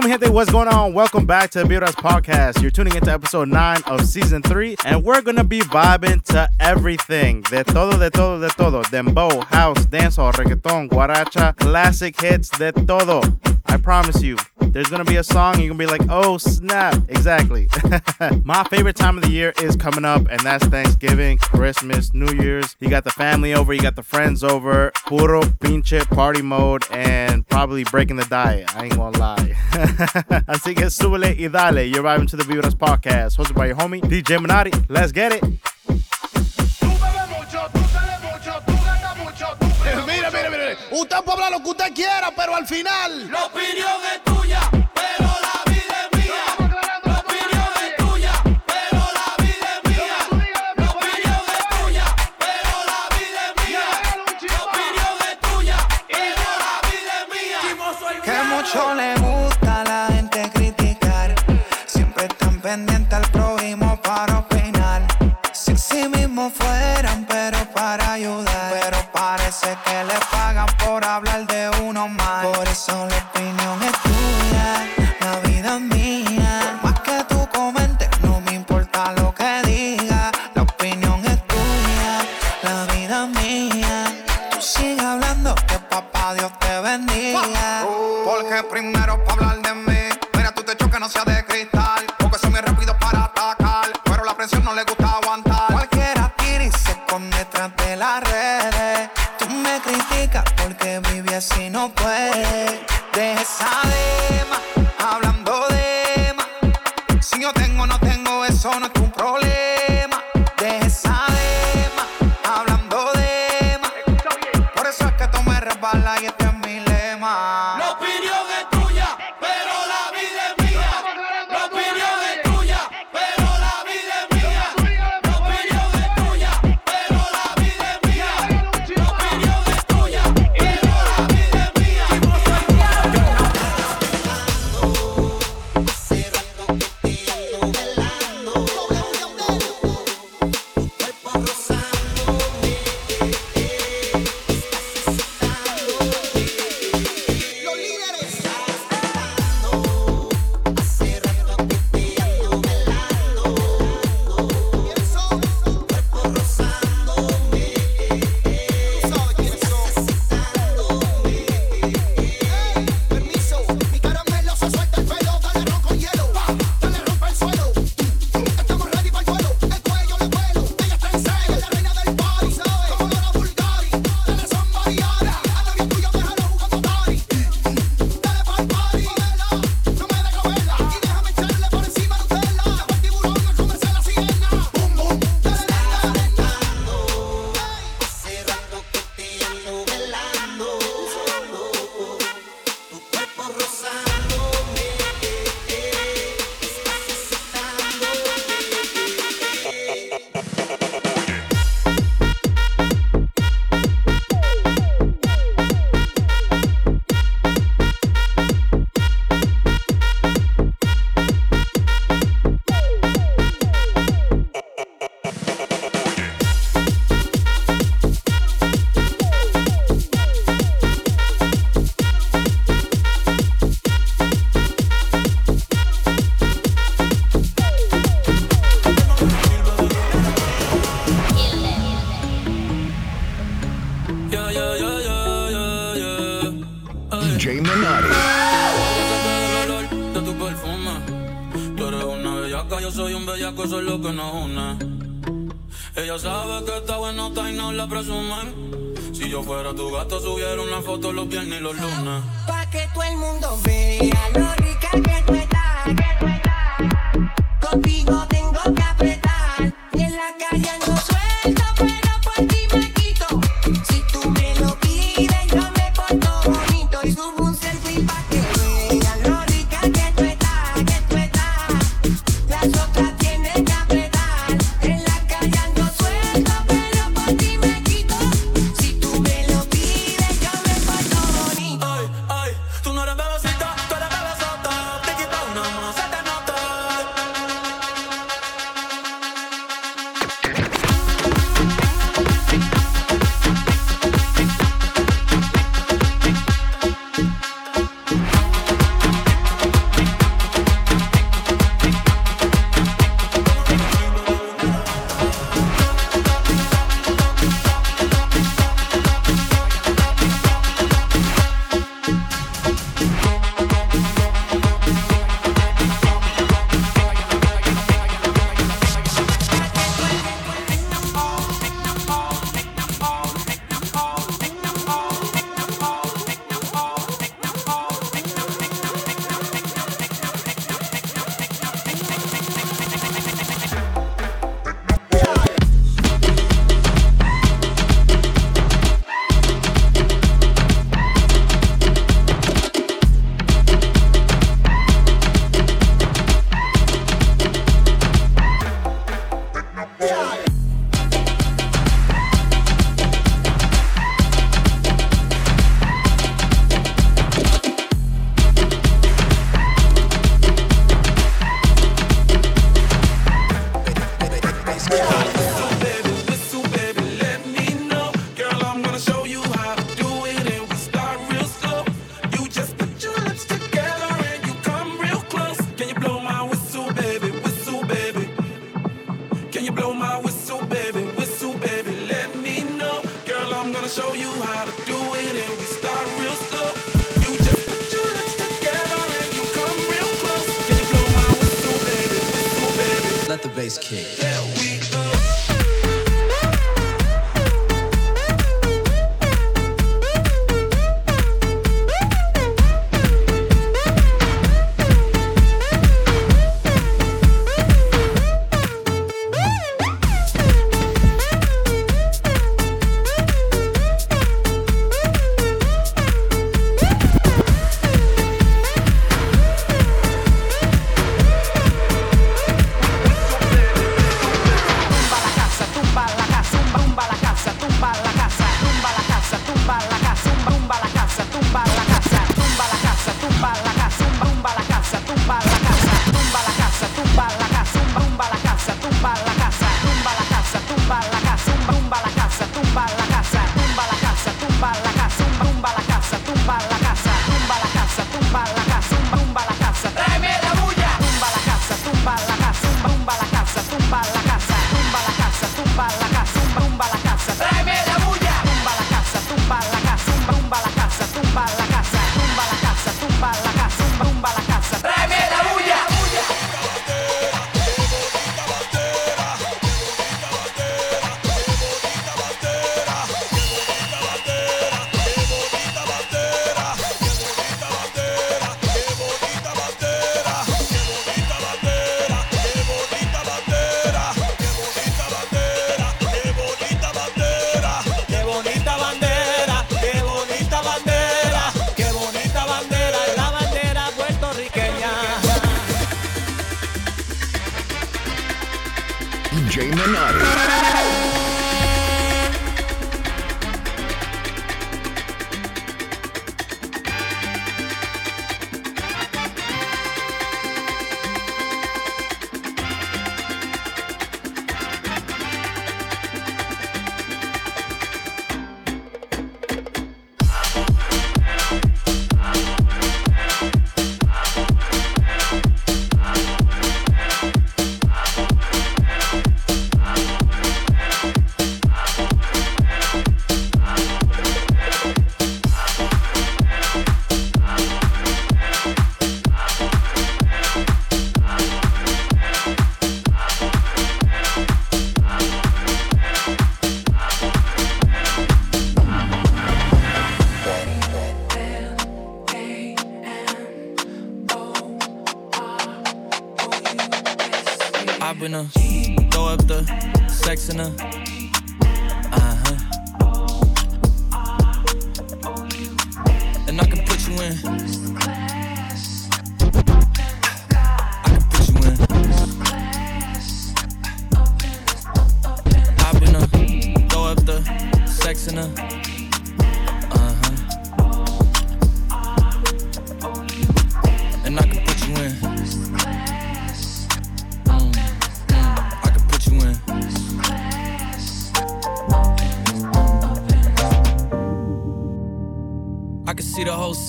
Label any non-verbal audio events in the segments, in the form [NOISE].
gente, what's going on? Welcome back to the Beardas Podcast. You're tuning into episode 9 of season 3, and we're going to be vibing to everything. De todo, de todo, de todo. Dembow, house, dancehall, reggaeton, guaracha, classic hits, de todo. I promise you, there's gonna be a song, you're gonna be like, oh snap, exactly. [LAUGHS] My favorite time of the year is coming up, and that's Thanksgiving, Christmas, New Year's. You got the family over, you got the friends over, puro pinche party mode, and probably breaking the diet. I ain't gonna lie. [LAUGHS] Así que súbele y dale. You're arriving to the Vibras podcast, hosted by your homie DJ Minotti. Let's get it. Usted puede hablar lo que usted quiera, pero al final. La opinión es tuya, pero la vida es mía. La opinión es tuya, pero la vida es mía. La opinión es tuya, pero la vida es mía. La opinión es tuya, pero la vida es mía. Que mucho le como pero para ayudar. Pero parece que le pagan por hablar de uno mal. Por eso la opinión es tuya.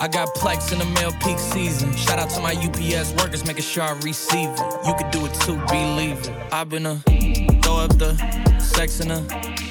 I got plex in the mail peak season. Shout out to my UPS workers, making sure I receive it. You could do it too, believe it. I've been a throw up the sex in a.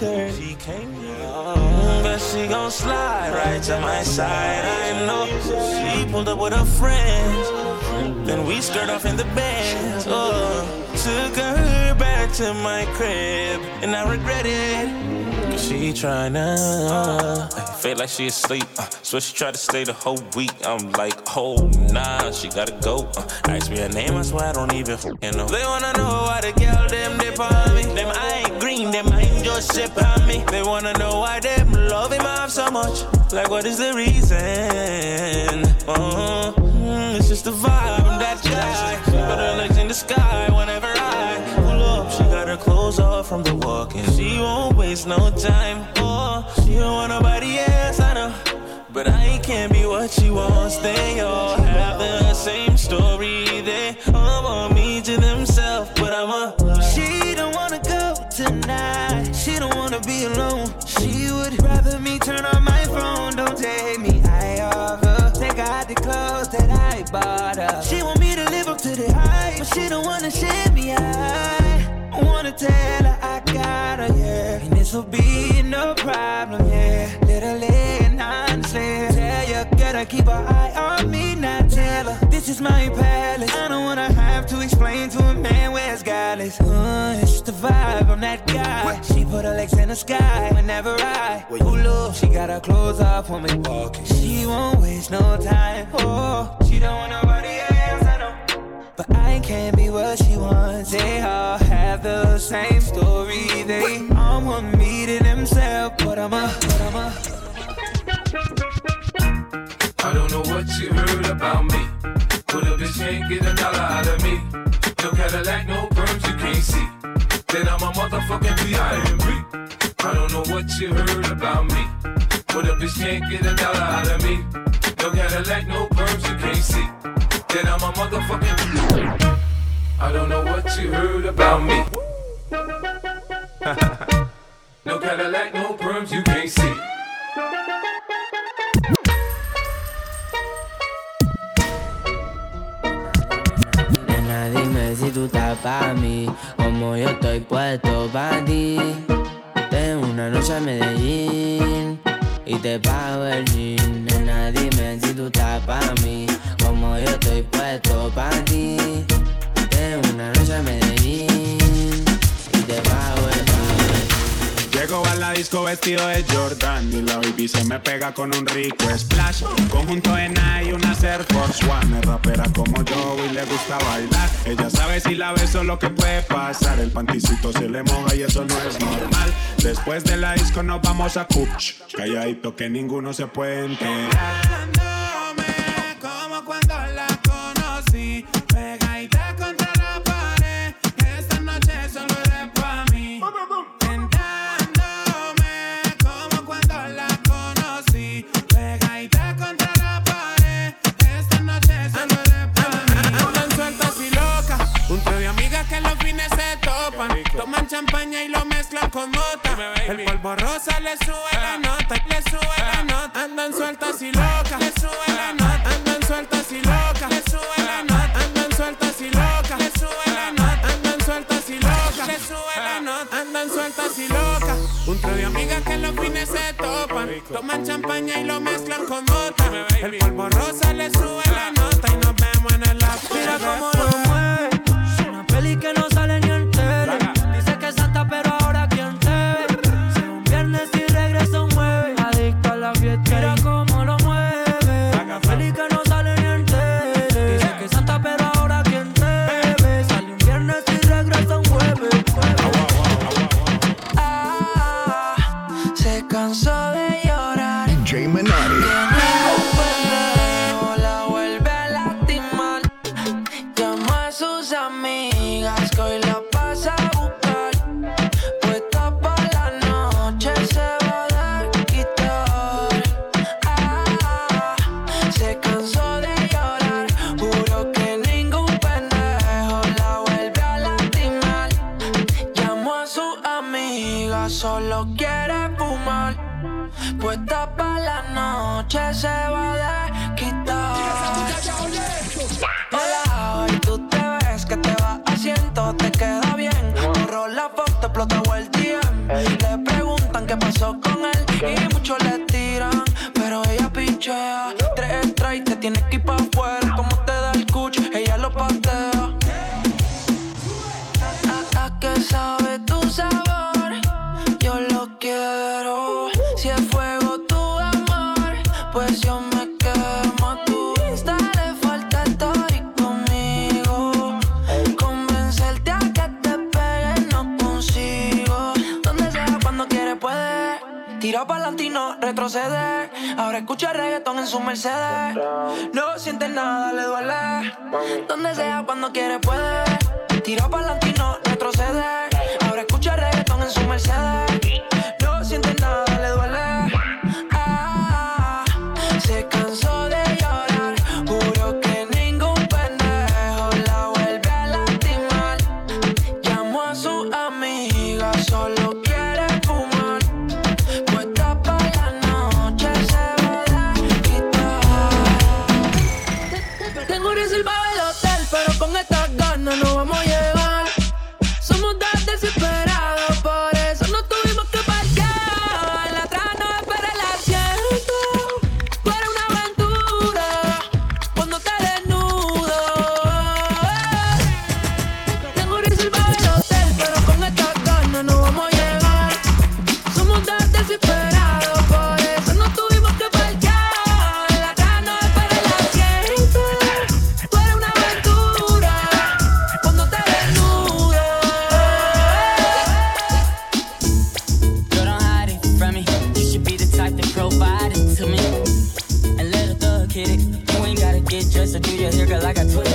she came with her. But she gon' slide right to my side. I know she pulled up with her friends. Then we skirt off in the bed. Oh, took her back to my crib, and I regret it. She tryna uh, feel like she asleep. Uh, so she tried to stay the whole week. I'm like, oh nah, she gotta go. Uh, ask me her name, I swear I don't even fucking know. They wanna know why the girl them dip on me. Them I ain't green, them I ain't just ship on me. They wanna know why them love him off so much. Like what is the reason? Uh, mm, it's just the vibe. I'm that guy. Put her legs in the sky whenever clothes off from the walking. She won't waste no time. Oh, she don't want nobody else, I know. But I can't be what she wants. They all have the same story. They all want me to themselves, but I'm a. She don't wanna go tonight. She don't wanna be alone. She would rather me turn on my phone. Don't take me high off her. Take out the clothes that I bought her. She want me to live up to the hype, but she don't wanna share. I tell her I got her, yeah. And this'll be no problem, yeah. Literally and honestly, tell you gotta keep an eye on me, not tell her this is my palace. I don't wanna have to explain to a man where it's godless. Uh, it's just the vibe, I'm that guy. She put her legs in the sky whenever I pull up. She got her clothes off when we walking. She won't waste no time. Oh, she don't want nobody else. But I can't be what she wants. They all have the same story. They all want me to themselves, but I'm a, but I'm a. I don't know what you heard about me. But a bitch can't get a dollar out of me. No Cadillac, no perms you can't see. Then I'm a motherfucking P.I.M.P. I don't know what you heard about me. But a bitch can't get a dollar out of me. No Cadillac, no perms you can't see. Then I'm a motherfucking I don't know what you heard about me. [LAUGHS] no Cadillac, no perms you can't see. Nena, dime si tú estás pa' mí, como yo estoy puesto pa' ti. Tengo una noche a Medellín y te pago el jean. Nena, dime si tú estás pa' mí, como yo estoy puesto pa' ti. Tengo una noche a Medellín y te pago el. Llego la disco vestido de Jordan y la baby se me pega con un rico splash. Conjunto en y una Air Force One. Es rapera como yo y le gusta bailar. Ella sabe si la beso lo que puede pasar. El panticito se le moja y eso no es normal. Después de la disco nos vamos a Cuch. Calladito que ninguno se puede enterar. Toman champaña y lo mezclan con mota. El polvo rosa le sube la nota, le sube la nota. Andan sueltas y locas, le sube la nota. Andan sueltas y locas, le sube la nota. Andan sueltas y locas, le sube la nota. Andan sueltas y locas, le sube la nota. Andan sueltas y locas. Un trío de amigas que los fines se topan. Toman champaña y lo mezclan con mota. El polvo rosa le sube la nota y nos vemos en el after. Mira cómo lo mueve. Puesta pa' la noche se va a desquitar. Ahora escucha reggaetón en su Mercedes. No siente nada, le duele. Donde sea, cuando quiere, puede. Tiro para I got 20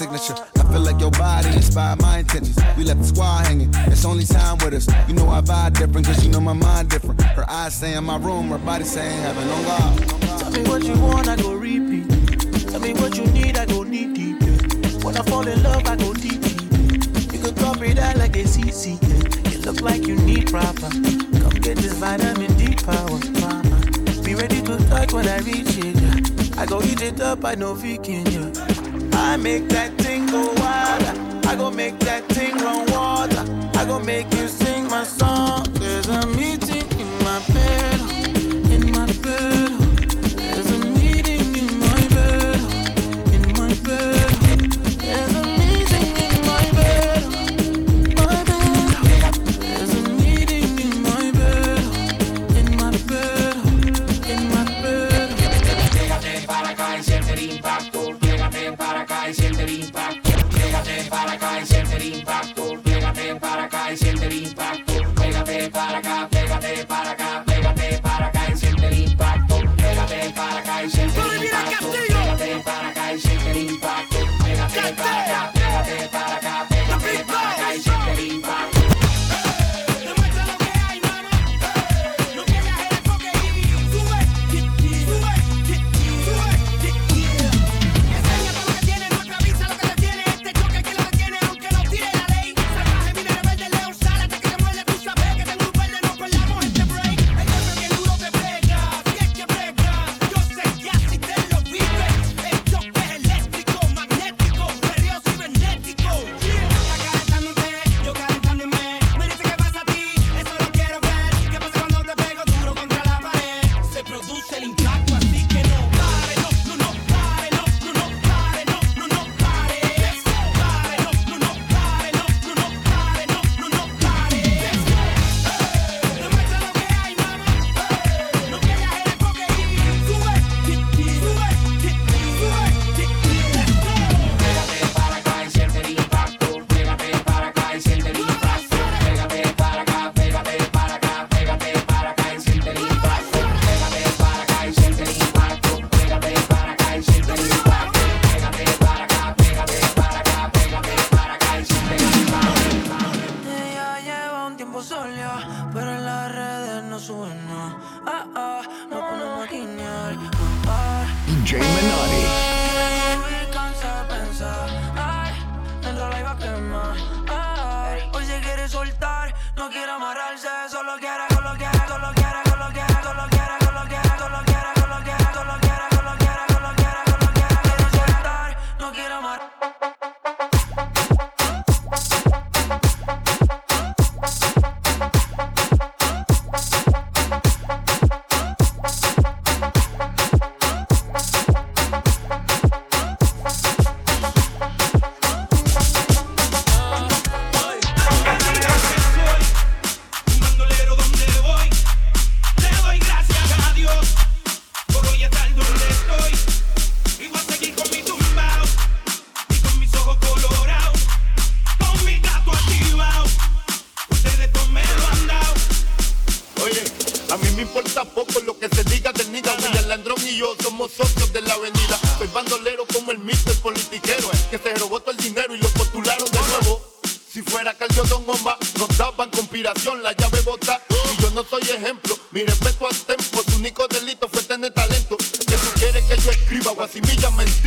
signature. I feel like your body inspired my intentions. We left the squad hanging, it's only time with us. You know I vibe different, cause you know my mind different. Her eyes say in my room, her body saying heaven on God. Tell me what you want, I go repeat. Tell me what you need, I go need deep. When I fall in love, I go deep. deep. You can copy that like a CC. You look like you need proper. Come get this vitamin D power, mama. Be ready to touch when I reach it. I go eat it up, I know vegan, yeah. I make that thing go wild. I go make that thing run water. I go make you sing my song. There's a meeting.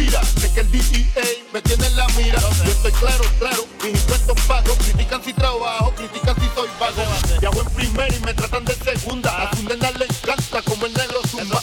mentira. Sé que el DTA me tiene en la mira. Yo estoy claro, claro, mis impuestos pagos. Critican si trabajo, critican si soy vago. Ya hago en primera y me tratan de segunda. A su nena encanta como el negro zumba.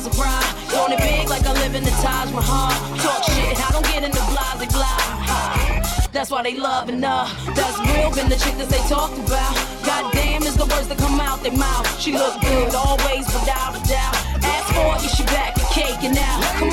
eyes are bright. Want it big like I live in the Taj Mahal. Talk shit, I don't get into blase blah. That's why they loving her. That's real, been the chick that they talked about. Goddamn, is the words that come out their mouth. She look good always, without a doubt. Ask for it, she back the cake and now.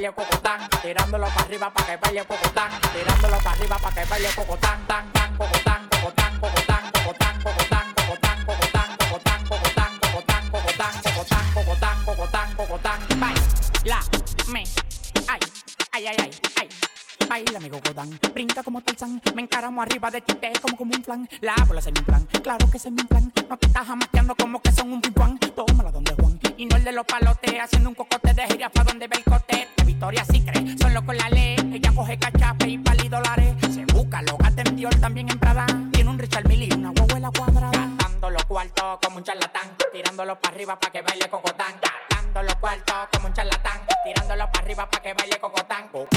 Baile cocotán. Tirándolo para arriba para que baile cocotán. Tirándolo para arriba para que baile cocotán. Tan, tan, cocotán, cocotán, cocotán, cocotán, cocotán, cocotán, cocotán, cocotán, cocotán, cocotán, cocotán, cocotán, cocotán, cocotán, cocotán. Baila, me, ay, ay, ay, ay, ay. Baila, mi cocotán, brinca como Tarzán, me encaramo arriba de ti, te como como un flan, la bola es mi plan, claro que es mi plan, no te estás jamaqueando como que son un pimpán, tómala donde Juan, y no el de los palotes, haciendo un cocote de gira pa' donde ve solo con la ley, ella coge cachape y pali dólares, se busca, lo gasta en Dior, también en Prada, tiene un Richard Mille y una guaguela cuadrada, gastando los cuartos como un charlatán, tirándolo para arriba pa' que baile cocotán, gastando los cuartos como un charlatán, tirándolo para arriba pa' que baile cocotán, Co- co- cocotán,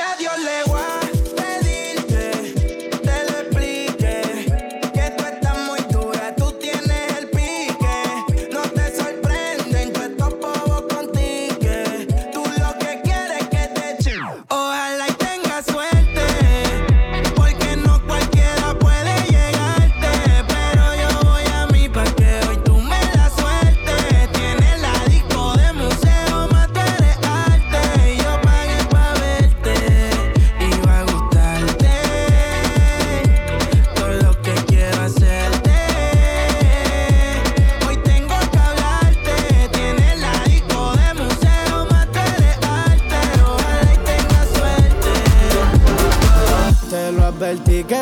ya Dios le guarde.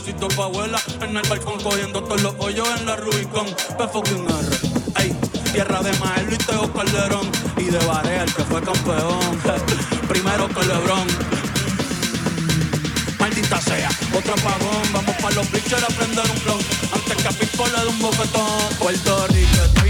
Besito pa' abuela en el balcón cogiendo todos los hoyos en la Rubicon. P fucking R, ey. Tierra de Maelo y Teo Calderón. Y de Barea, el que fue campeón. [LAUGHS] Primero que Lebron. Maldita sea, otro apagón. Vamos pa' los bleachers a prender un blon. Antes que a Pipo le dé un bofetón. Puerto Rico.